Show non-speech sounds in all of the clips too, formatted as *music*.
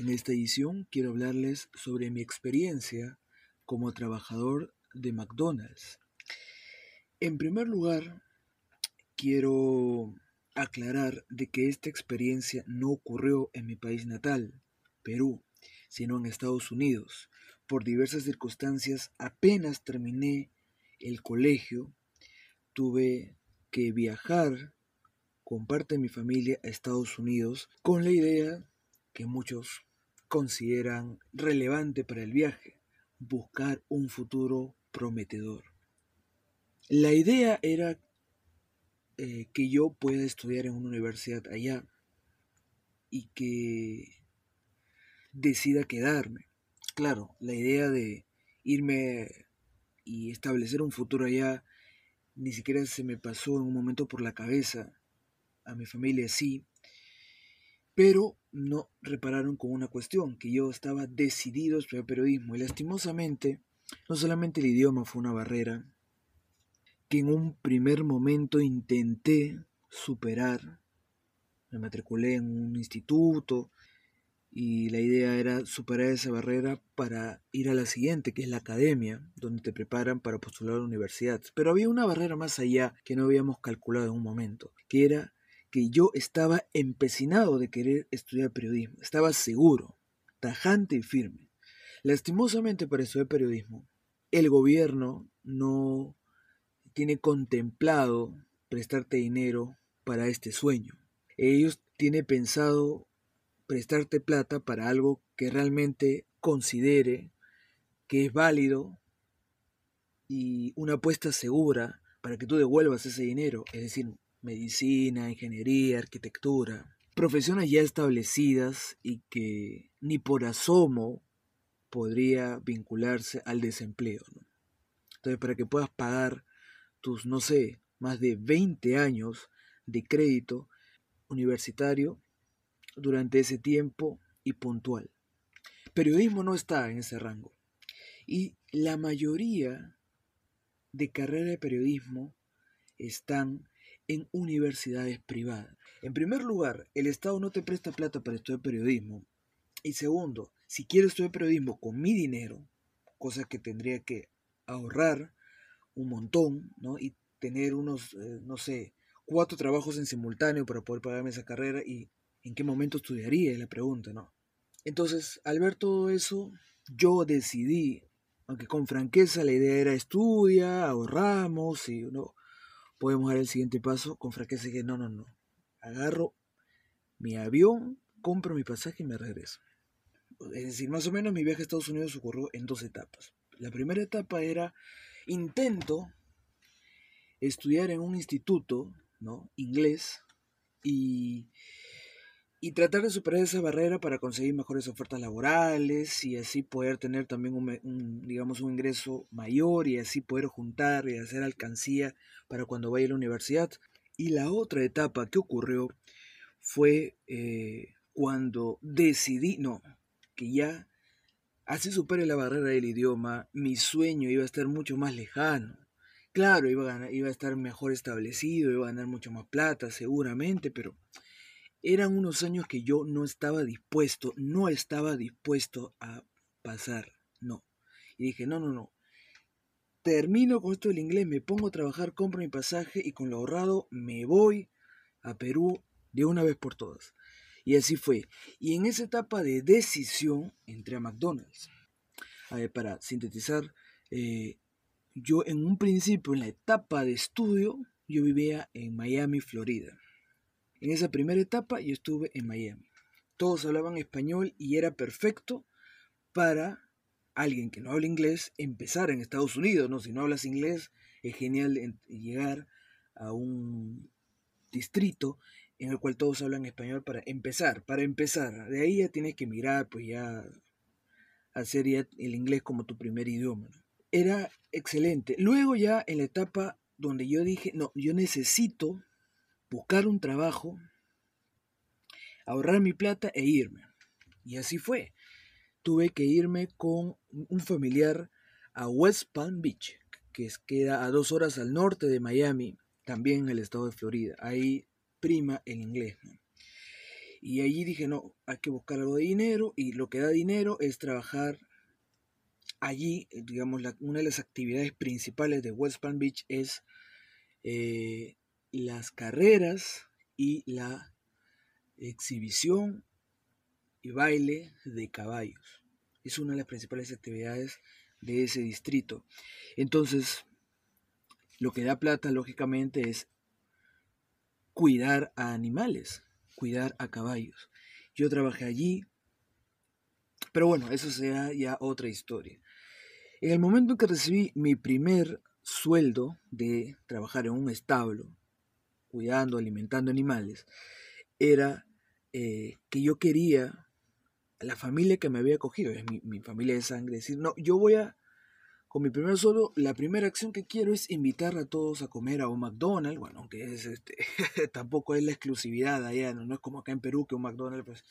En esta edición quiero hablarles sobre mi experiencia como trabajador de McDonald's. En primer lugar, quiero aclarar de que esta experiencia no ocurrió en mi país natal, Perú, sino en Estados Unidos. Por diversas circunstancias, apenas terminé el colegio, tuve que viajar con parte de mi familia a Estados Unidos con la idea que muchos consideran relevante para el viaje, buscar un futuro prometedor. La idea era eh, que yo pueda estudiar en una universidad allá y que decida quedarme. Claro, la idea de irme y establecer un futuro allá ni siquiera se me pasó en un momento por la cabeza. A mi familia sí, pero no repararon con una cuestión, que yo estaba decidido a estudiar periodismo y lastimosamente no solamente el idioma fue una barrera, que en un primer momento intenté superar, me matriculé en un instituto y la idea era superar esa barrera para ir a la siguiente, que es la academia, donde te preparan para postular a la universidad. Pero había una barrera más allá que no habíamos calculado en un momento, que era que yo estaba empecinado de querer estudiar periodismo, estaba seguro, tajante y firme. Lastimosamente para estudiar periodismo, el gobierno no tiene contemplado prestarte dinero para este sueño. Ellos tienen pensado prestarte plata para algo que realmente considere que es válido y una apuesta segura para que tú devuelvas ese dinero, es decir, medicina, ingeniería, arquitectura, profesiones ya establecidas y que ni por asomo podría vincularse al desempleo. Entonces, para que puedas pagar tus, no sé, más de 20 años de crédito universitario durante ese tiempo y puntual. Periodismo no está en ese rango. Y la mayoría de carreras de periodismo están en universidades privadas. En primer lugar, el Estado no te presta plata para estudiar periodismo. Y segundo, si quieres estudiar periodismo con mi dinero, cosa que tendría que ahorrar un montón, ¿no? Y tener unos, eh, no sé, cuatro trabajos en simultáneo para poder pagarme esa carrera y en qué momento estudiaría, es la pregunta, ¿no? Entonces, al ver todo eso, yo decidí, aunque con franqueza la idea era estudia, ahorramos y no, podemos dar el siguiente paso con franqueza que no, no, no. Agarro mi avión, compro mi pasaje y me regreso. Es decir, más o menos mi viaje a Estados Unidos ocurrió en dos etapas. La primera etapa era intento estudiar en un instituto, ¿no? Inglés y y tratar de superar esa barrera para conseguir mejores ofertas laborales y así poder tener también un, digamos un ingreso mayor y así poder juntar y hacer alcancía para cuando vaya a la universidad. Y la otra etapa que ocurrió fue eh, cuando decidí no que ya así supere la barrera del idioma mi sueño iba a estar mucho más lejano. Claro iba a, iba a estar mejor establecido iba a ganar mucho más plata seguramente pero eran unos años que yo no estaba dispuesto, no estaba dispuesto a pasar, no. Y dije, no, no, no. Termino con esto del inglés, me pongo a trabajar, compro mi pasaje y con lo ahorrado me voy a Perú de una vez por todas. Y así fue. Y en esa etapa de decisión entré a McDonald's. A ver, para sintetizar, eh, yo en un principio, en la etapa de estudio, yo vivía en Miami, Florida. En esa primera etapa yo estuve en Miami. Todos hablaban español y era perfecto para alguien que no habla inglés empezar en Estados Unidos, ¿no? Si no hablas inglés, es genial llegar a un distrito en el cual todos hablan español para empezar, para empezar. De ahí ya tienes que mirar, pues ya hacer el inglés como tu primer idioma. Era excelente. Luego ya en la etapa donde yo dije, no, yo necesito buscar un trabajo, ahorrar mi plata e irme. Y así fue. Tuve que irme con un familiar a West Palm Beach, que queda a dos horas al norte de Miami, también en el estado de Florida. Ahí prima el inglés. Y allí dije, no, hay que buscar algo de dinero y lo que da dinero es trabajar allí, digamos, una de las actividades principales de West Palm Beach es eh, las carreras y la exhibición y baile de caballos. Es una de las principales actividades de ese distrito. Entonces, lo que da plata, lógicamente, es cuidar a animales, cuidar a caballos. Yo trabajé allí, pero bueno, eso sea ya otra historia. En el momento en que recibí mi primer sueldo de trabajar en un establo, cuidando, alimentando animales, era eh, que yo quería a la familia que me había acogido, es mi, mi familia de sangre, decir, no, yo voy a con mi primer solo, la primera acción que quiero es invitar a todos a comer a un McDonald's. Bueno, aunque es este, *laughs* tampoco es la exclusividad allá, ¿no? es como acá en Perú que un McDonald's pues,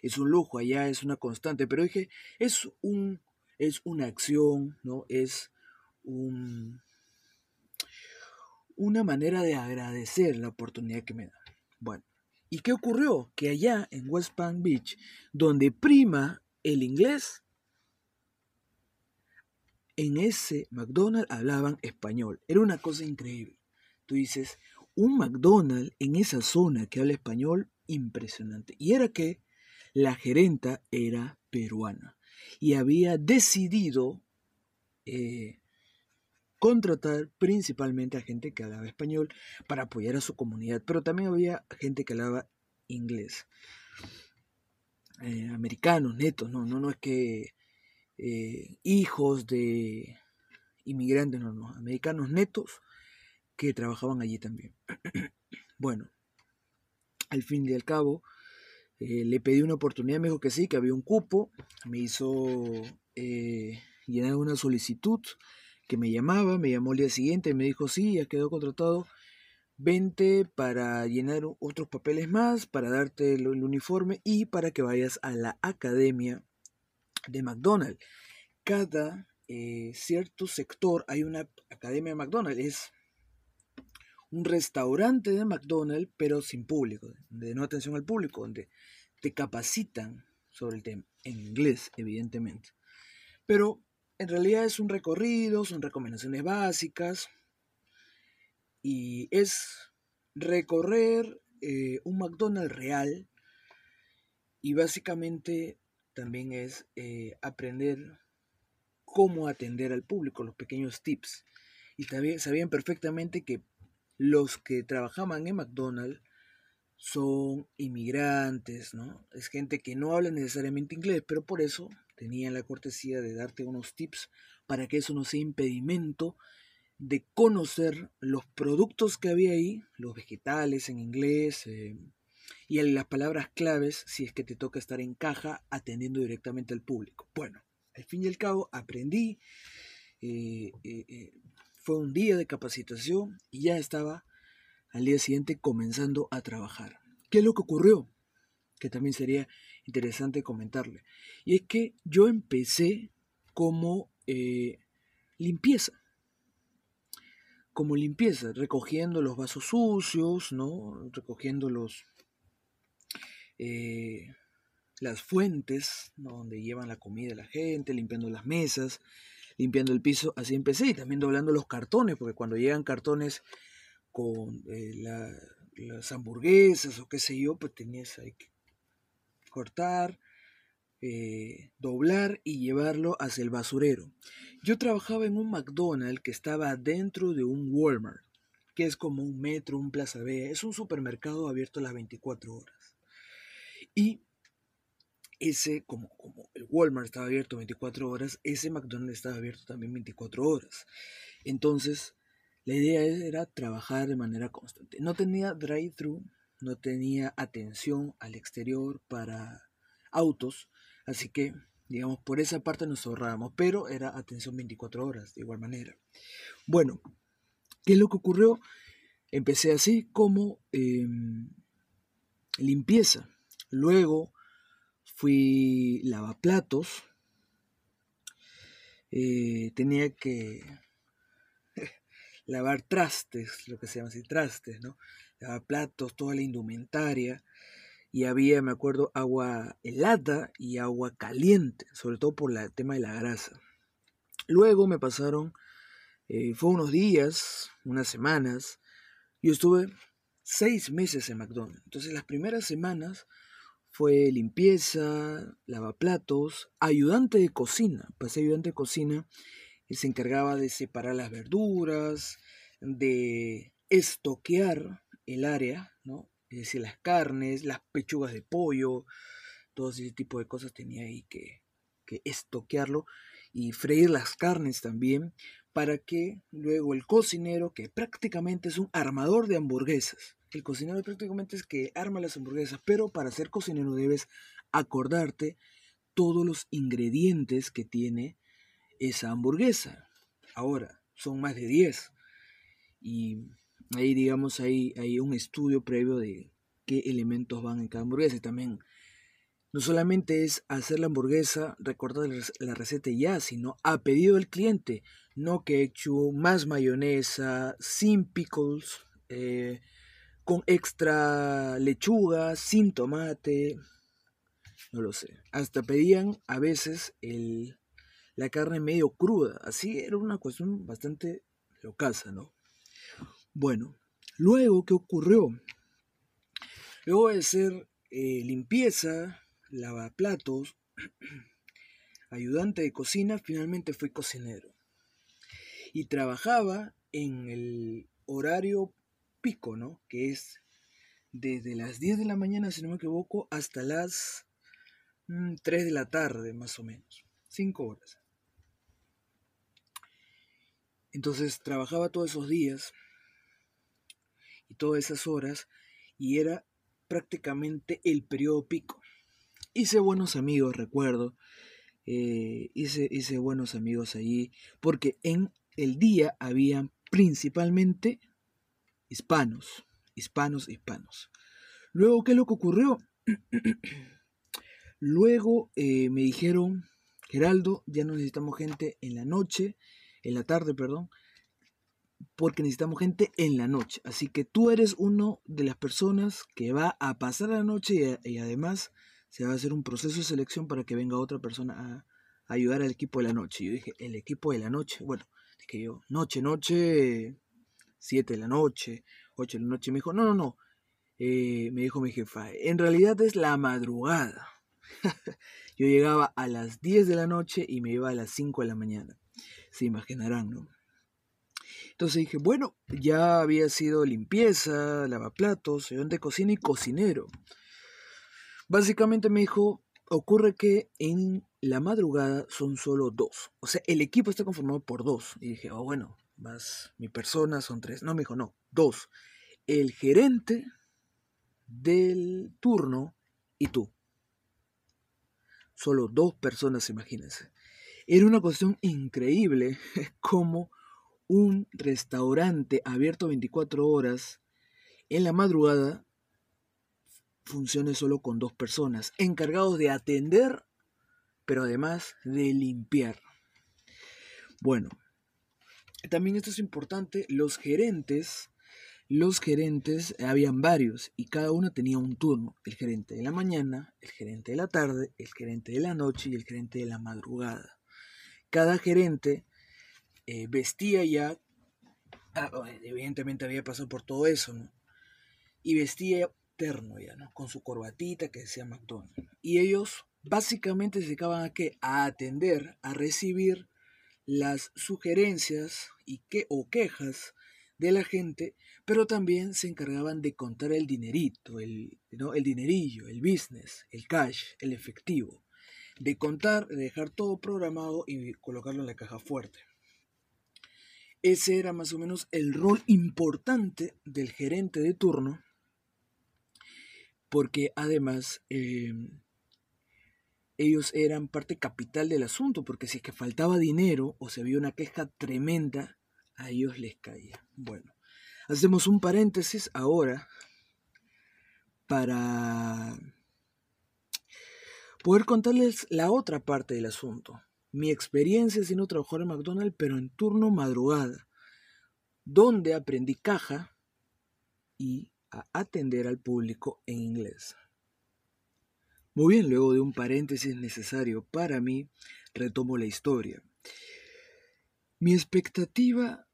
es un lujo, allá es una constante. Pero dije, es, un, es una acción, ¿no? Es un, una manera de agradecer la oportunidad que me da. Bueno, ¿y qué ocurrió? Que allá en West Palm Beach, donde prima el inglés, en ese McDonald's hablaban español. Era una cosa increíble. Tú dices, un McDonald's en esa zona que habla español, impresionante. Y era que la gerenta era peruana y había decidido eh, contratar principalmente a gente que hablaba español para apoyar a su comunidad, pero también había gente que hablaba inglés. Eh, americanos, netos, no, no, no es que eh, hijos de inmigrantes, no, no, americanos netos que trabajaban allí también. *clears throat* bueno, al fin y al cabo, eh, le pedí una oportunidad, me dijo que sí, que había un cupo, me hizo llenar una solicitud que me llamaba, me llamó el día siguiente, me dijo sí, ya quedó contratado, vente para llenar otros papeles más, para darte el uniforme y para que vayas a la academia de McDonald's. Cada eh, cierto sector hay una academia de McDonald's. Es un restaurante de McDonald's, pero sin público, de no atención al público, donde te capacitan sobre el tema, en inglés, evidentemente. Pero en realidad es un recorrido, son recomendaciones básicas y es recorrer eh, un McDonald's real y básicamente también es eh, aprender cómo atender al público, los pequeños tips. Y también sabían perfectamente que los que trabajaban en McDonald's son inmigrantes, ¿no? Es gente que no habla necesariamente inglés, pero por eso tenían la cortesía de darte unos tips para que eso no sea impedimento de conocer los productos que había ahí, los vegetales en inglés, eh, y las palabras claves si es que te toca estar en caja atendiendo directamente al público. Bueno, al fin y al cabo aprendí, eh, eh, eh, fue un día de capacitación y ya estaba al día siguiente comenzando a trabajar. ¿Qué es lo que ocurrió? Que también sería interesante comentarle. Y es que yo empecé como limpieza como limpieza, recogiendo los vasos sucios, ¿no? recogiendo los, eh, las fuentes donde llevan la comida la gente, limpiando las mesas, limpiando el piso. Así empecé y también doblando los cartones, porque cuando llegan cartones con eh, las hamburguesas o qué sé yo, pues tenías que cortar, eh, doblar y llevarlo hacia el basurero. Yo trabajaba en un McDonald's que estaba dentro de un Walmart, que es como un metro, un Plaza B, es un supermercado abierto las 24 horas. Y ese, como, como el Walmart estaba abierto 24 horas, ese McDonald's estaba abierto también 24 horas. Entonces, la idea era trabajar de manera constante. No tenía drive-thru, no tenía atención al exterior para autos, así que, digamos, por esa parte nos ahorrábamos, pero era atención 24 horas, de igual manera. Bueno, ¿qué es lo que ocurrió? Empecé así como em, limpieza, luego fui lavaplatos, eh, tenía que *laughs* lavar trastes, lo que se llama así, trastes, ¿no? Platos, toda la indumentaria. Y había, me acuerdo, agua helada y agua caliente, sobre todo por el tema de la grasa. Luego me pasaron, eh, fue unos días, unas semanas, yo estuve seis meses en McDonald's. Entonces las primeras semanas fue limpieza, lavaplatos, ayudante de cocina. Pasé ayudante de cocina y se encargaba de separar las verduras, de estoquear el área, ¿no? Es decir, las carnes, las pechugas de pollo, todo ese tipo de cosas tenía ahí que, que estoquearlo y freír las carnes también para que luego el cocinero, que prácticamente es un armador de hamburguesas, el cocinero prácticamente es que arma las hamburguesas, pero para ser cocinero debes acordarte todos los ingredientes que tiene esa hamburguesa. Ahora, son más de 10. Y ahí, digamos, hay, un estudio previo de qué elementos van en cada hamburguesa. Y también, no solamente es hacer la hamburguesa, recordar la receta ya, sino a pedido del cliente. No ketchup, más mayonesa, sin pickles, eh, con extra lechuga, sin tomate, no lo sé. Hasta pedían a veces el, la carne medio cruda. Así era una cuestión bastante locasa, ¿no? Bueno, luego, ¿qué ocurrió? Luego de hacer eh, limpieza, lavaplatos, *clears throat* ayudante de cocina, finalmente fui cocinero. Y trabajaba en el horario pico, ¿no? Que es desde las 10 de la mañana, si no me equivoco, hasta las 3 mm, de la tarde, más o menos. 5 horas. Entonces trabajaba todos esos días y todas esas horas y era prácticamente el periodo pico. Hice buenos amigos, recuerdo. Eh, hice, hice buenos amigos allí porque en el día había principalmente hispanos, hispanos, hispanos. Luego, ¿qué es lo que ocurrió? *clears throat* Luego eh, me dijeron, Geraldo, ya no necesitamos gente en la noche, en la tarde, perdón, porque necesitamos gente en la noche. Así que tú eres uno de las personas que va a pasar la noche y, además se va a hacer un proceso de selección para que venga otra persona a, ayudar al equipo de la noche. yo dije, el equipo de la noche, bueno, dije yo, noche, noche, 7 de la noche, 8 de la noche. Me dijo, no, no, no. Eh, me dijo mi jefa, en realidad es la madrugada. *laughs* Yo llegaba a las 10 de la noche y me iba a las 5 de la mañana. Se imaginarán, ¿no? Entonces dije, bueno, ya había sido limpieza, lavaplatos, ayudante de cocina y cocinero. Básicamente me dijo, ocurre que en la madrugada son solo dos. O sea, el equipo está conformado por dos. Y dije, oh, bueno, más mi persona son tres. No, me dijo, no, dos. El gerente del turno y tú. Solo dos personas, imagínense. Era una cuestión increíble *laughs* como un restaurante abierto 24 horas en la madrugada funcione solo con dos personas, encargados de atender, pero además de limpiar. Bueno, también esto es importante, los gerentes, los gerentes, habían varios y cada uno tenía un turno, el gerente de la mañana, el gerente de la tarde, el gerente de la noche y el gerente de la madrugada. Cada gerente eh, vestía ya, ah, evidentemente había pasado por todo eso. Y vestía terno ya, ¿no? Con su corbatita que decía McDonald's. Y ellos básicamente se dedicaban a qué? A atender, a recibir las sugerencias y que, o quejas de la gente, pero también se encargaban de contar el dinerito, el, ¿no? el dinerillo, el business, el cash, el efectivo, de contar, de dejar todo programado y colocarlo en la caja fuerte. Ese era más o menos el rol importante del gerente de turno porque además em, ellos eran parte capital del asunto, porque si es que faltaba dinero o se había una queja tremenda, a ellos les caía. Bueno, hacemos un paréntesis ahora para poder contarles la otra parte del asunto. Mi experiencia siendo trabajador en McDonald's, pero en turno madrugada, donde aprendí caja y a atender al público en inglés. Muy bien, luego de un paréntesis necesario para mí, retomo la historia. Mi expectativa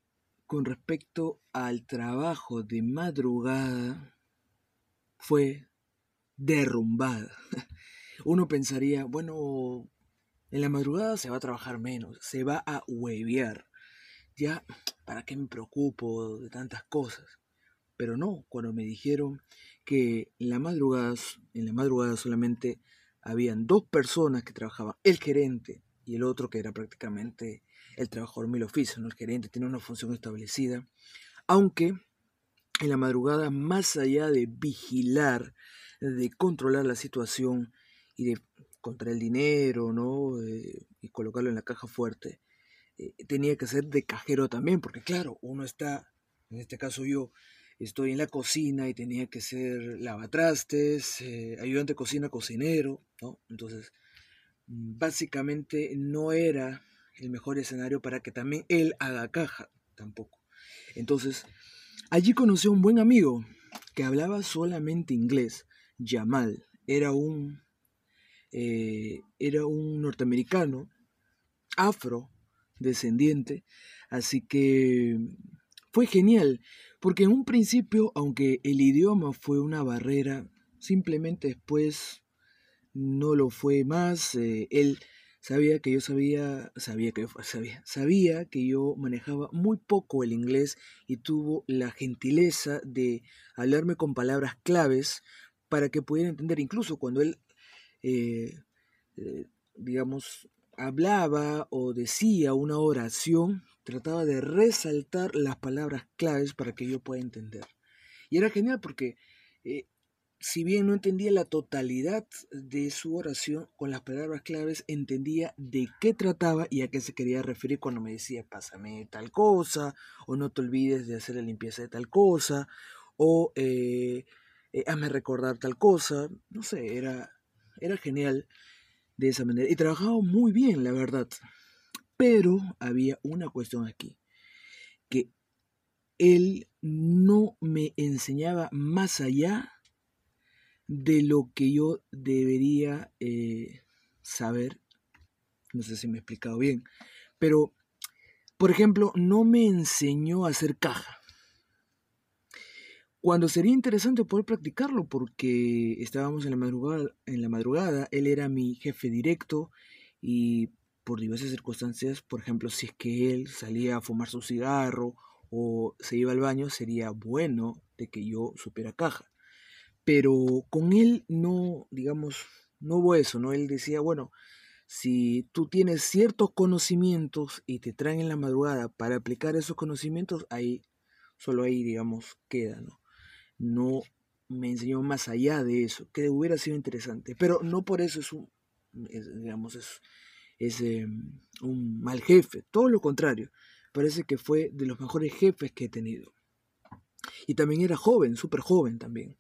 con respecto al trabajo de madrugada fue derrumbada. *laughs* Uno pensaría, bueno, en la madrugada se va a trabajar menos, se va a huevear. Ya, ¿para qué me preocupo de tantas cosas? Pero no, cuando me dijeron que en la madrugada, en la madrugada solamente habían dos personas que trabajaban, el gerente y el otro que era prácticamente el trabajador mil oficio, el gerente tiene una función establecida, aunque en la madrugada, más allá de vigilar, de controlar la situación y de contra el dinero, ¿no? Eh, y colocarlo en la caja fuerte, eh, tenía que ser de cajero también, porque claro, uno está, en este caso yo, estoy en la cocina y tenía que ser lavatrastes, eh, ayudante cocina, cocinero, ¿no? Entonces, básicamente no era el mejor escenario para que también él haga caja, tampoco. Entonces, allí conocí a un buen amigo que hablaba solamente inglés, Jamal. Era un, eh, era un norteamericano, afro, descendiente, así que fue genial porque en un principio, aunque el idioma fue una barrera, simplemente después no lo fue más. Eh, él sabía que yo sabía, sabía que yo sabía, sabía que yo manejaba muy poco el inglés y tuvo la gentileza de hablarme con palabras claves para que pudiera entender, incluso cuando él, eh, eh, digamos, hablaba o decía una oración, trataba de resaltar las palabras claves para que yo pueda entender. Y era genial porque eh, si bien no entendía la totalidad de su oración, con las palabras claves entendía de qué trataba y a qué se quería referir cuando me decía pásame tal cosa, o no te olvides de hacer la limpieza de tal cosa, o eh, hazme recordar tal cosa. No sé, era, era genial de esa manera. Y trabajaba muy bien, la verdad. Pero había una cuestión aquí, que él no me enseñaba más allá de lo que yo debería eh, saber. No sé si me he explicado bien, pero, por ejemplo, no me enseñó a hacer caja. Cuando sería interesante poder practicarlo porque estábamos en la madrugada, en la madrugada, él era mi jefe directo y por diversas circunstancias, por ejemplo, si es que él salía a fumar su cigarro o se iba al baño, sería bueno de que yo supiera caja. Pero con él no, digamos, no hubo eso, ¿no? Él decía, bueno, si tú tienes ciertos conocimientos y te traen en la madrugada para aplicar esos conocimientos, ahí, solo ahí, digamos, queda, ¿no? No me enseñó más allá de eso, que hubiera sido interesante, pero no por eso es un, digamos, es, es em, un mal jefe, todo lo contrario, parece que fue de los mejores jefes que he tenido. Y también era joven, súper joven también.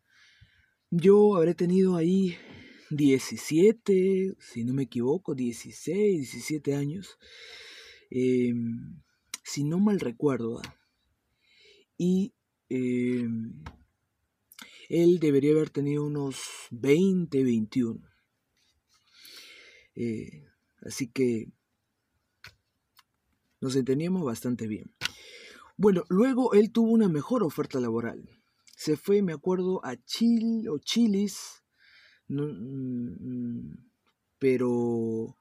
Yo habré tenido ahí 17, si no me equivoco, 16, 17 años, em, si no mal recuerdo. Y em, él debería haber tenido unos 20, 21. Eh, Así que nos entendíamos bastante bien. Bueno, luego él tuvo una mejor oferta laboral. Se fue, me acuerdo, a Chile o Chilis, mm, pero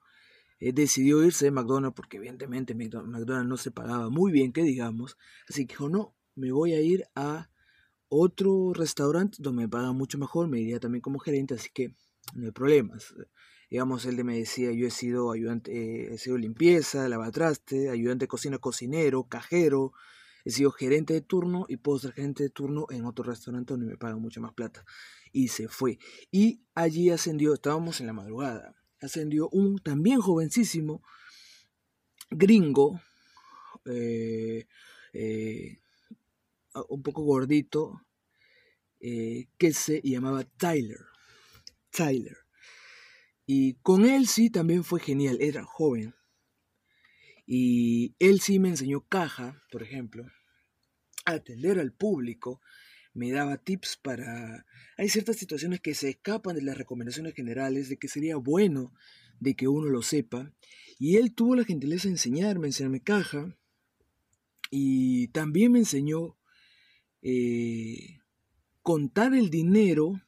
eh, decidió irse de McDonald's porque evidentemente McDonald's no se pagaba muy bien, que digamos. Así que dijo, no, me voy a ir a otro restaurante donde me pagan mucho mejor, me iría también como gerente, así que no hay problemas digamos, él me decía, yo he sido ayudante, eh, he sido limpieza, lavatraste, ayudante de cocina, cocinero, cajero, he sido gerente de turno y puedo ser gerente de turno en otro restaurante donde me pagan mucha más plata. Y se fue. Y allí ascendió, estábamos en la madrugada, ascendió un también jovencísimo gringo, eh, eh, un poco gordito, eh, que se llamaba Tyler. Tyler. Y con él sí también fue genial, era joven. Y él sí me enseñó caja, por ejemplo, atender al público, me daba tips para... Hay ciertas situaciones que se escapan de las recomendaciones generales, de que sería bueno de que uno lo sepa. Y él tuvo la gentileza de enseñarme, enseñarme caja. Y también me enseñó eh, contar el dinero,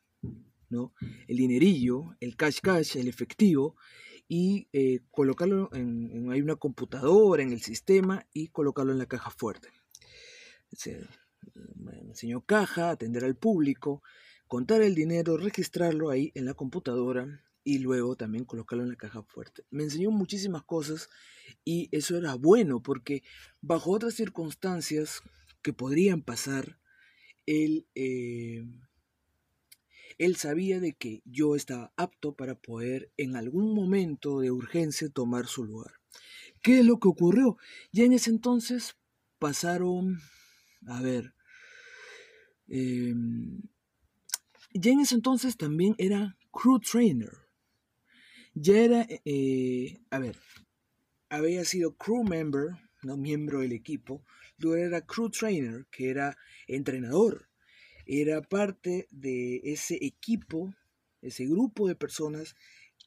¿no? El dinerillo, el cash cash, el efectivo, y eh, colocarlo en, hay una computadora, en el sistema, y colocarlo en la caja fuerte. me enseñó caja, atender al público, contar el dinero, registrarlo ahí en la computadora y luego también colocarlo en la caja fuerte. Me enseñó muchísimas cosas y eso era bueno porque bajo otras circunstancias que podrían pasar, él, eh, él sabía de que yo estaba apto para poder en algún momento de urgencia tomar su lugar. ¿Qué es lo que ocurrió? Ya en ese entonces pasaron, a ver, em, ya en ese entonces también era crew trainer. Ya era, eh, a ver, había sido crew member, no miembro del equipo, luego era crew trainer, que era entrenador era parte de ese equipo, ese grupo de personas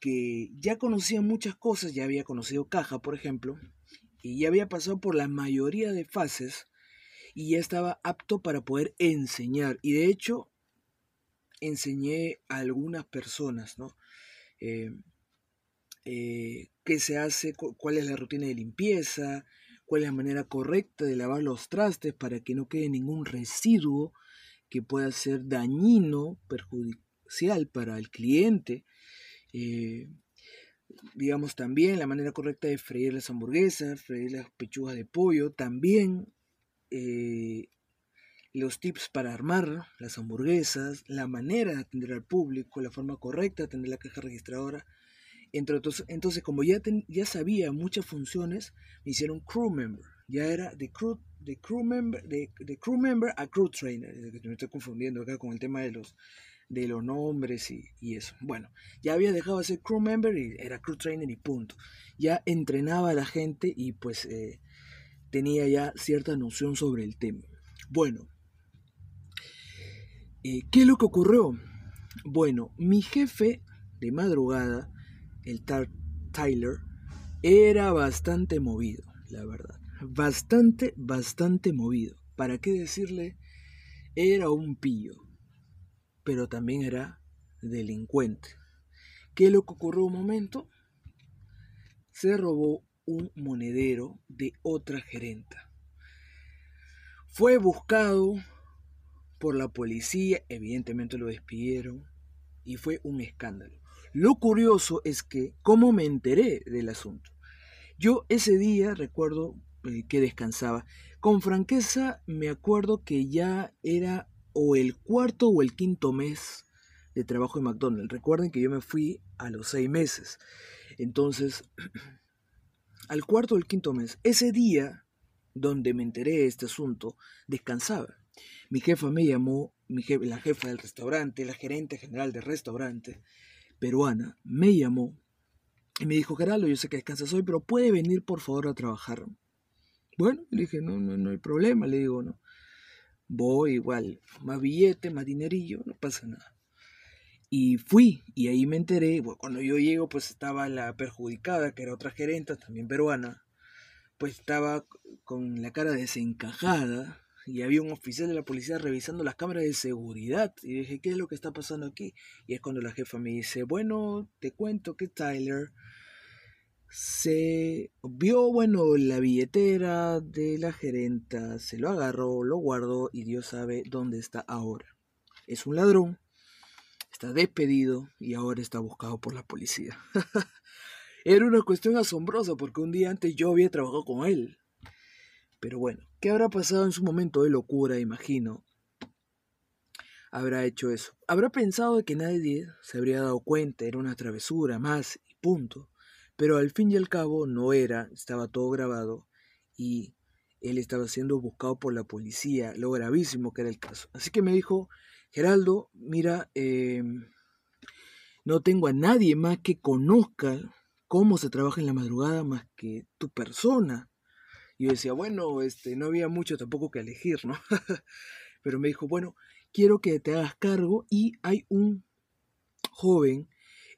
que ya conocían muchas cosas, ya había conocido caja, por ejemplo, y ya había pasado por la mayoría de fases y ya estaba apto para poder enseñar. Y de hecho, enseñé a algunas personas, ¿no? Eh, eh, qué se hace, cuál es la rutina de limpieza, cuál es la manera correcta de lavar los trastes para que no quede ningún residuo que pueda ser dañino, perjudicial para el cliente. Eh, digamos también la manera correcta de freír las hamburguesas, freír las pechugas de pollo, también eh, los tips para armar las hamburguesas, la manera de atender al público, la forma correcta de atender la caja registradora. Entre otros, entonces, como ya, ya sabía muchas funciones, me hicieron crew member. Ya era de crew de crew member, de, crew member a crew trainer. Me estoy confundiendo acá con el tema de los, de los nombres y, eso. Bueno, ya había dejado de ser crew member y era crew trainer y punto. Ya entrenaba a la gente y pues eh, tenía ya cierta noción sobre el tema. Bueno, eh, ¿qué es lo que ocurrió? Bueno, mi jefe de madrugada, el Tyler, era bastante movido, la verdad bastante, bastante movido. ¿Para qué decirle? Era un pillo, pero también era delincuente. ¿Qué es lo que ocurrió un momento? Se robó un monedero de otra gerenta. Fue buscado por la policía, evidentemente lo despidieron y fue un escándalo. Lo curioso es que, ¿cómo me enteré del asunto? Yo ese día, recuerdo, eh, que descansaba. Con franqueza me acuerdo que ya era o el cuarto o el quinto mes de trabajo en McDonald's. Recuerden que yo me fui a los seis meses. Entonces, *clears throat* al cuarto o el quinto mes, ese día donde me enteré de este asunto, descansaba. Mi jefa me llamó, la jefa del restaurante, la gerente general del restaurante peruana, me llamó y me dijo, Geraldo, yo sé que descansas hoy, pero puede venir por favor a trabajar. Bueno, le dije, no, no, no hay problema, le digo, no. Voy igual, más billete, más dinerillo, no pasa nada. Y fui, y ahí me enteré, bueno, cuando yo llego, pues estaba la perjudicada, que era otra gerente, también peruana, pues estaba con la cara desencajada, y había un oficial de la policía revisando las cámaras de seguridad. Y dije, ¿qué es lo que está pasando aquí? Y es cuando la jefa me dice, bueno, te cuento que Tyler se vio, bueno, la billetera de la gerenta, se lo agarró, lo guardó y Dios sabe dónde está ahora. Es un ladrón, está despedido y ahora está buscado por la policía. *laughs* Era una cuestión asombrosa porque un día antes yo había trabajado con él. Pero bueno, ¿qué habrá pasado en su momento de locura, imagino? Habrá hecho eso. Habrá pensado que nadie se habría dado cuenta, era una travesura más y punto. Pero al fin y al cabo no era, estaba todo grabado y él estaba siendo buscado por la policía, lo gravísimo que era el caso. Así que me dijo, Geraldo, mira, em, no tengo a nadie más que conozca cómo se trabaja en la madrugada más que tu persona. Y yo decía, bueno, este, no había mucho tampoco que elegir, ¿no? *laughs* Pero me dijo, bueno, quiero que te hagas cargo y hay un joven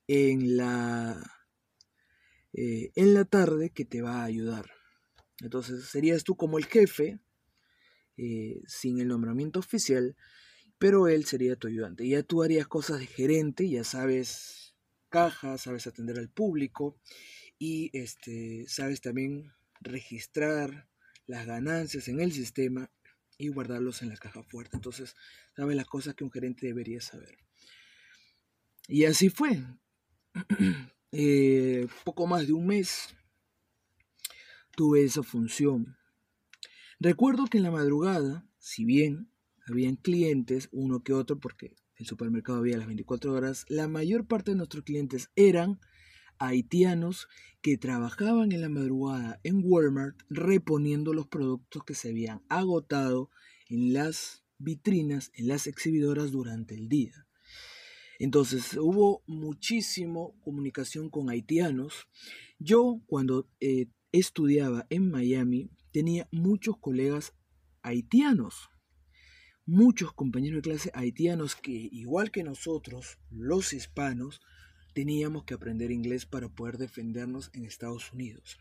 en la, eh, en la tarde que te va a ayudar. Entonces serías tú como el jefe, eh, sin el nombramiento oficial, pero él sería tu ayudante. Ya tú harías cosas de gerente, ya sabes caja, sabes atender al público y este, sabes también registrar las ganancias en el sistema y guardarlos en la caja fuerte. Entonces, sabes las cosas que un gerente debería saber. Y así fue. *clears throat* eh, poco más de un mes tuve esa función. Recuerdo que en la madrugada, si bien habían clientes, uno que otro, porque el supermercado había las 24 horas, la mayor parte de nuestros clientes eran haitianos que trabajaban en la madrugada en Walmart reponiendo los productos que se habían agotado en las vitrinas, en las exhibidoras durante el día. Entonces hubo muchísimo comunicación con haitianos. Yo cuando eh, estudiaba en Miami tenía muchos colegas haitianos muchos compañeros de clase haitianos que, igual que nosotros, los hispanos, teníamos que aprender inglés para poder defendernos en Estados Unidos.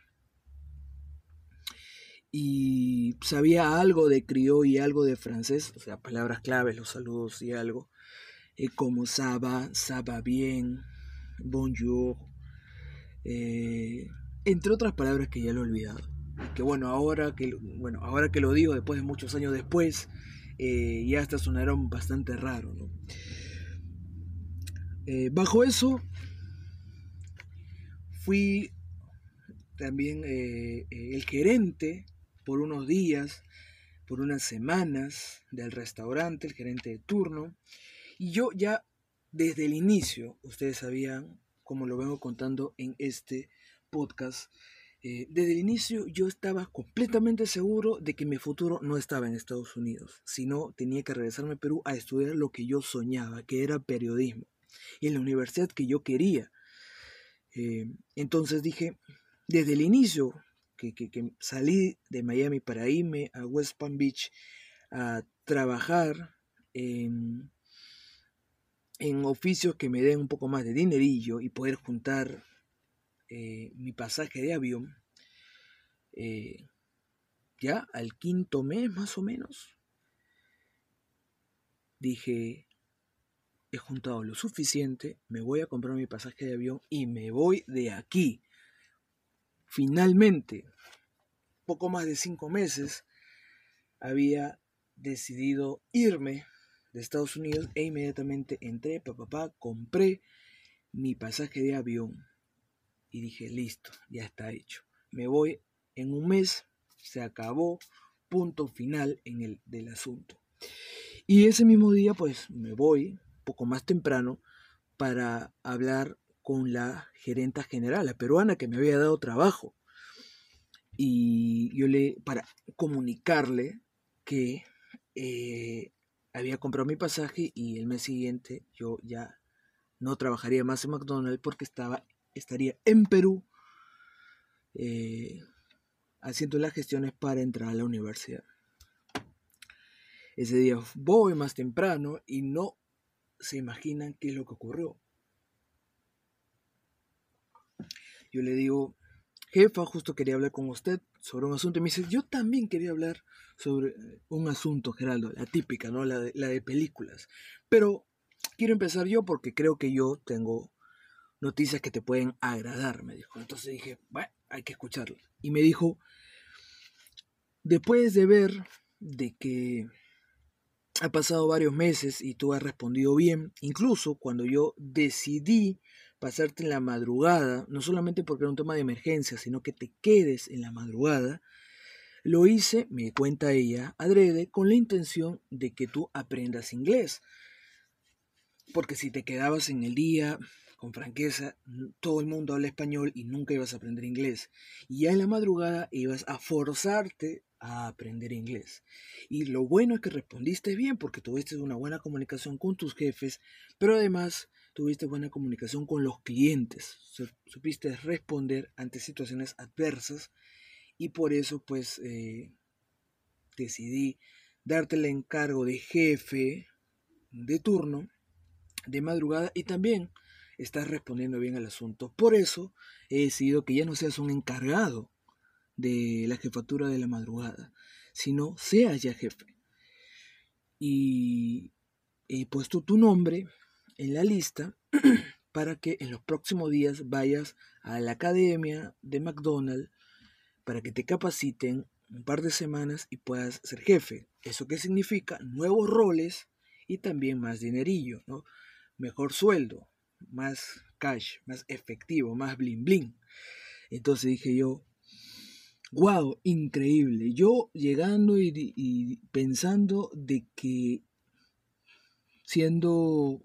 Y sabía algo de criollo y algo de francés, o sea, palabras claves, los saludos y algo, eh, como saba, saba bien, bonjour, eh, entre otras palabras que ya lo he olvidado. que bueno, ahora que, bueno, ahora que lo digo, después de muchos años después, eh, ya hasta sonaron bastante raro. Eh, bajo eso, fui también eh, el gerente por unos días, por unas semanas del restaurante, el gerente de turno. Y yo ya desde el inicio, ustedes sabían, como lo vengo contando en este podcast, eh, desde el inicio yo estaba completamente seguro de que mi futuro no estaba en Estados Unidos, sino tenía que regresarme a Perú a estudiar lo que yo soñaba, que era periodismo, y en la universidad que yo quería. Eh, entonces dije, desde el inicio que, salí de Miami para irme a West Palm Beach a trabajar en, oficios que me den un poco más de dinerillo y poder juntar eh, mi pasaje de avión, eh, ya al quinto mes más o menos, dije, he juntado lo suficiente, me voy a comprar mi pasaje de avión y me voy de aquí. Finalmente, poco más de cinco meses, había decidido irme de Estados Unidos e inmediatamente entré, papá, compré mi pasaje de avión y dije, listo, ya está hecho. Me voy en un mes, se acabó, punto final en el del asunto. Y ese mismo día, pues me voy, poco más temprano, para hablar con la gerenta general, la peruana que me había dado trabajo. Y yo le, para comunicarle que eh, había comprado mi pasaje y el mes siguiente yo ya no trabajaría más en McDonald's porque estaba estaría en Perú eh, haciendo las gestiones para entrar a la universidad. Ese día voy más temprano y no se imaginan qué es lo que ocurrió. Yo le digo, jefa, justo quería hablar con usted sobre un asunto. Y me dice, yo también quería hablar sobre un asunto, Geraldo, la típica, ¿no? La de, la de películas. Pero quiero empezar yo porque creo que yo tengo noticias que te pueden agradar, me dijo. Entonces dije, bueno, hay que escucharlo. Y me dijo, después de ver de que ha pasado varios meses y tú has respondido bien, incluso cuando yo decidí pasarte en la madrugada, no solamente porque era un tema de emergencia, sino que te quedes en la madrugada, Lo hice, me cuenta ella, adrede, con la intención de que tú aprendas inglés. Porque si te quedabas en el día, con franqueza, todo el mundo habla español y nunca ibas a aprender inglés. Y ya en la madrugada ibas a forzarte a aprender inglés. Y lo bueno es que respondiste bien porque tuviste una buena comunicación con tus jefes, pero además tuviste buena comunicación con los clientes. Supiste responder ante situaciones adversas y por eso pues eh, decidí darte el encargo de jefe de turno de madrugada y también estás respondiendo bien al asunto. Por eso he decidido que ya no seas un encargado de la jefatura de la madrugada, sino seas ya jefe. Y he puesto tu nombre en la lista *clears throat* para que en los próximos días vayas a la academia de McDonald's para que te capaciten un par de semanas y puedas ser jefe. ¿Eso qué significa? Nuevos roles y también más dinerillo, ¿no? Mejor sueldo, más cash, más efectivo, más bling bling. Entonces dije yo, wow, increíble. Yo llegando y, pensando de que siendo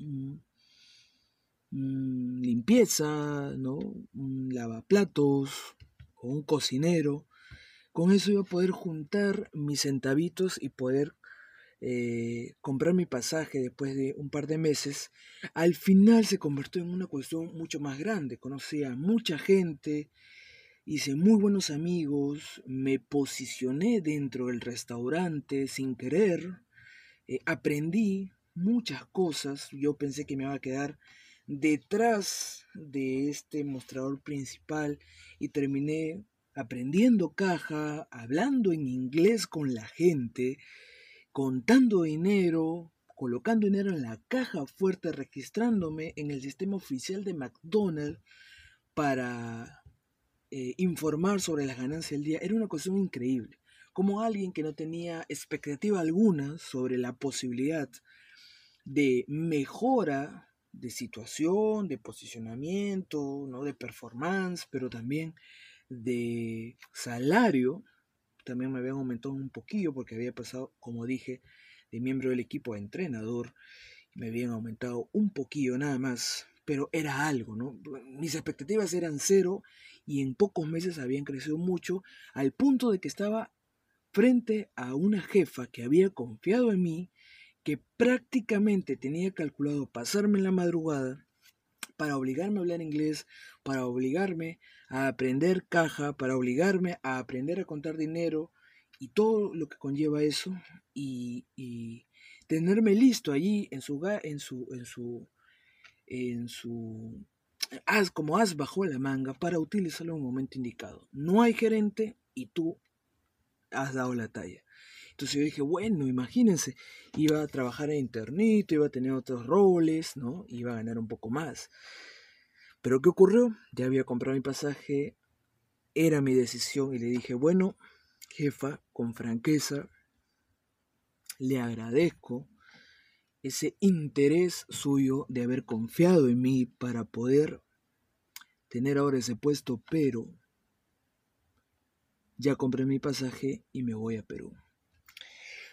limpieza, ¿no? Un lavaplatos, o un cocinero. Con eso iba a poder juntar mis centavitos y poder eh, comprar mi pasaje después de un par de meses. Al final se convirtió en una cuestión mucho más grande. Conocí a mucha gente, hice muy buenos amigos, me posicioné dentro del restaurante sin querer, eh, aprendí muchas cosas. Yo pensé que me iba a quedar detrás de este mostrador principal y terminé aprendiendo caja, hablando en inglés con la gente, contando dinero, colocando dinero en la caja fuerte, registrándome en el sistema oficial de McDonald's para eh, informar sobre las ganancias del día. Era una cuestión increíble. Como alguien que no tenía expectativa alguna sobre la posibilidad de mejora de situación, de posicionamiento, ¿no? de performance, pero también de salario. También me habían aumentado un poquillo porque había pasado, como dije, de miembro del equipo a entrenador. Me habían aumentado un poquillo nada más, pero era algo, ¿no? Mis expectativas eran cero y en pocos meses habían crecido mucho al punto de que estaba frente a una jefa que había confiado en mí que prácticamente tenía calculado pasarme en la madrugada para obligarme a hablar inglés, para obligarme a aprender caja, para obligarme a aprender a contar dinero y todo lo que conlleva eso y, tenerme listo allí en su en su en su en su as como as bajo la manga para utilizarlo en un momento indicado. No hay gerente y tú has dado la talla. Entonces yo dije, bueno, imagínense, iba a trabajar en internet, iba a tener otros roles, ¿no? Iba a ganar un poco más. Pero ¿qué ocurrió? Ya había comprado mi pasaje, era mi decisión y le dije, bueno, jefa, con franqueza, le agradezco ese interés suyo de haber confiado en mí para poder tener ahora ese puesto, pero ya compré mi pasaje y me voy a Perú.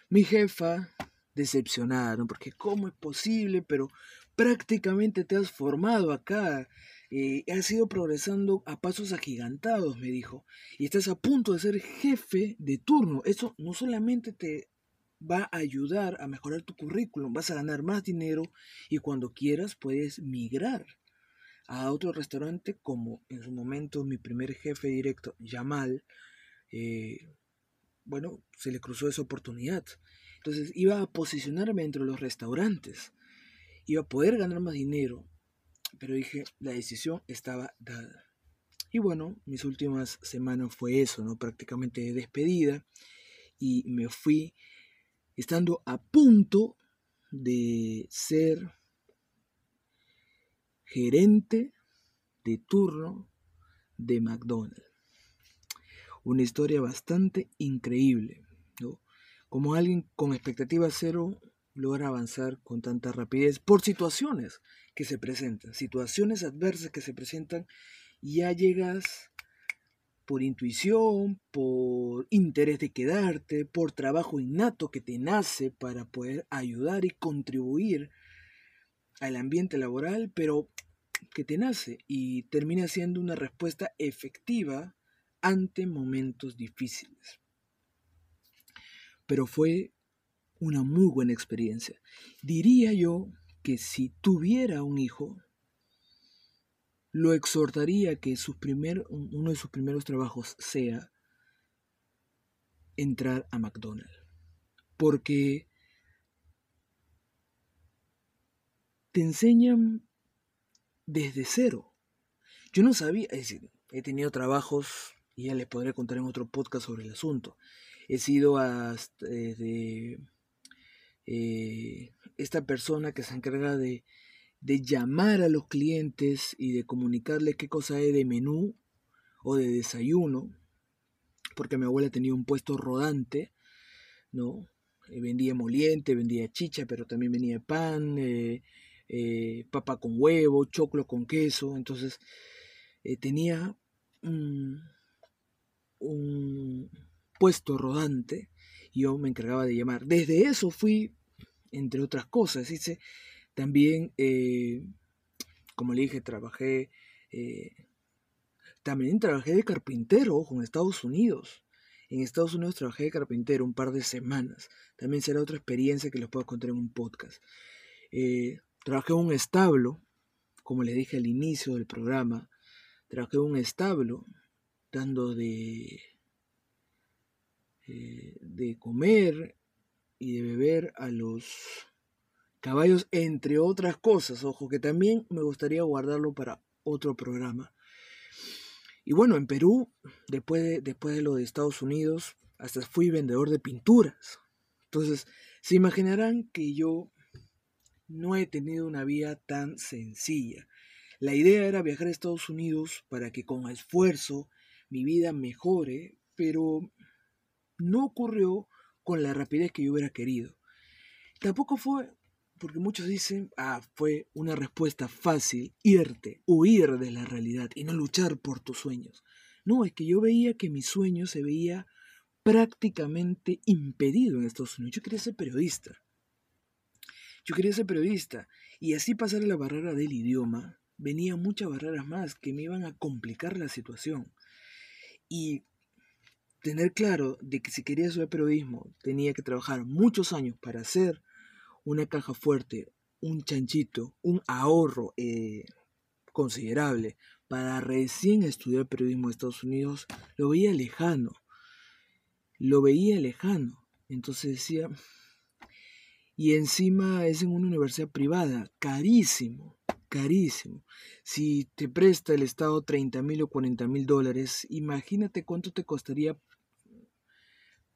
Mi jefa, decepcionada, ¿no? Porque ¿cómo es posible? Pero prácticamente te has formado acá. Eh, has ido progresando a pasos agigantados, me dijo. Y estás a punto de ser jefe de turno. Eso no solamente te va a ayudar a mejorar tu currículum, vas a ganar más dinero y cuando quieras puedes migrar a otro restaurante como en su momento mi primer jefe directo, Yamal, eh, bueno, se le cruzó esa oportunidad. Entonces iba a posicionarme entre los restaurantes, iba a poder ganar más dinero, pero dije, la decisión estaba dada. Y bueno, mis últimas semanas fue eso, ¿no? Prácticamente de despedida y me fui estando a punto de ser gerente de turno de McDonald's una historia bastante increíble. ¿no? Como alguien con expectativa cero logra avanzar con tanta rapidez por situaciones que se presentan, situaciones adversas que se presentan y ya llegas por intuición, por interés de quedarte, por trabajo innato que te nace para poder ayudar y contribuir al ambiente laboral, pero que te nace y termina siendo una respuesta efectiva ante momentos difíciles. Pero fue una muy buena experiencia. Diría yo que si tuviera un hijo, lo exhortaría que primer, uno de sus primeros trabajos sea entrar a McDonald's. Porque te enseñan desde cero. Yo no sabía, es decir, he tenido trabajos, y ya les podré contar en otro podcast sobre el asunto. He sido hasta de eh, esta persona que se encarga de de llamar a los clientes y de comunicarles qué cosa hay de menú o de desayuno, porque mi abuela tenía un puesto rodante, ¿no? Eh, vendía moliente, vendía chicha, pero también vendía pan, eh, papa con huevo, choclo con queso, entonces tenía un, puesto rodante yo me encargaba de llamar. Desde eso fui, entre otras cosas, dice, también, eh, como le dije, trabajé, eh, también trabajé de carpintero, ojo, en Estados Unidos. En Estados Unidos trabajé de carpintero un par de semanas. También será otra experiencia que les puedo contar en un podcast. Eh, trabajé en un establo, como les dije al inicio del programa. Trabajé en un establo dando de, de comer y de beber a los caballos, entre otras cosas, ojo, que también me gustaría guardarlo para otro programa. Y bueno, en Perú, después de, después de lo de Estados Unidos, hasta fui vendedor de pinturas. Entonces, se imaginarán que yo no he tenido una vida tan sencilla. La idea era viajar a Estados Unidos para que con esfuerzo mi vida mejore, pero no ocurrió con la rapidez que yo hubiera querido. Tampoco fue porque muchos dicen, ah, fue una respuesta fácil, irte, huir de la realidad y no luchar por tus sueños. No, es que yo veía que mi sueño se veía prácticamente impedido en Estados Unidos. Yo quería ser periodista. Yo quería ser periodista. Y así pasar la barrera del idioma, venían muchas barreras más que me iban a complicar la situación. Y tener claro de que si quería estudiar periodismo tenía que trabajar muchos años para hacer una caja fuerte, un chanchito, un ahorro eh, considerable para recién estudiar periodismo en Estados Unidos, lo veía lejano. Lo veía lejano. Entonces decía, y encima es en una universidad privada, carísimo, carísimo. Si te presta el Estado 30 mil o 40 mil dólares, imagínate cuánto te costaría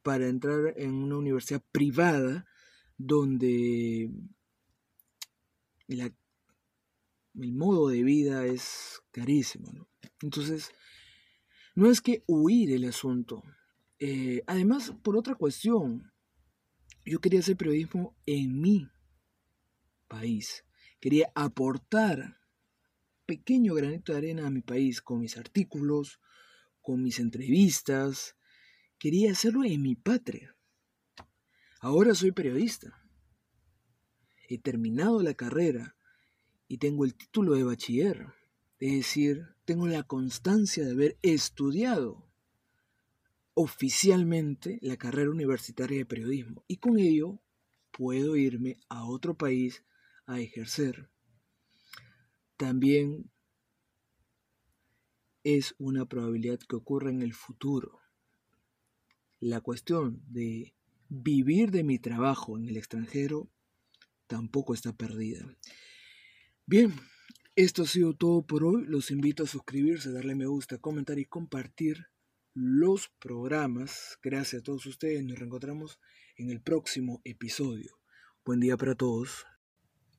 para entrar en una universidad privada donde el modo de vida es carísimo. Entonces, no es que huir el asunto. Eh, además, por otra cuestión, yo quería hacer periodismo en mi país. Quería aportar pequeño granito de arena a mi país con mis artículos, con mis entrevistas. Quería hacerlo en mi patria. Ahora soy periodista. He terminado la carrera y tengo el título de bachiller. Es decir, tengo la constancia de haber estudiado oficialmente la carrera universitaria de periodismo y con ello puedo irme a otro país a ejercer. También es una probabilidad que ocurra en el futuro. La cuestión de vivir de mi trabajo en el extranjero tampoco está perdida. Bien, esto ha sido todo por hoy. Los invito a suscribirse, darle me gusta, comentar y compartir los programas. Gracias a todos ustedes. Nos reencontramos en el próximo episodio. Buen día para todos.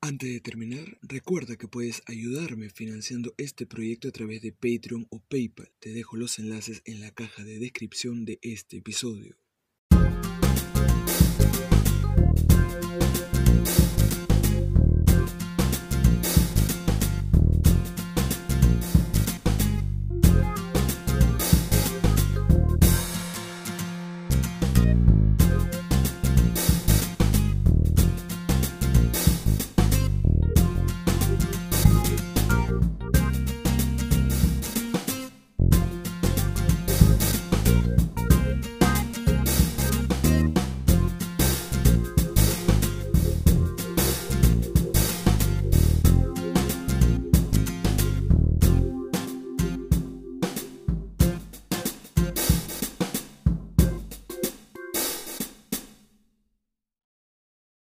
Antes de terminar, recuerda que puedes ayudarme financiando este proyecto a través de Patreon o PayPal. Te dejo los enlaces en la caja de descripción de este episodio.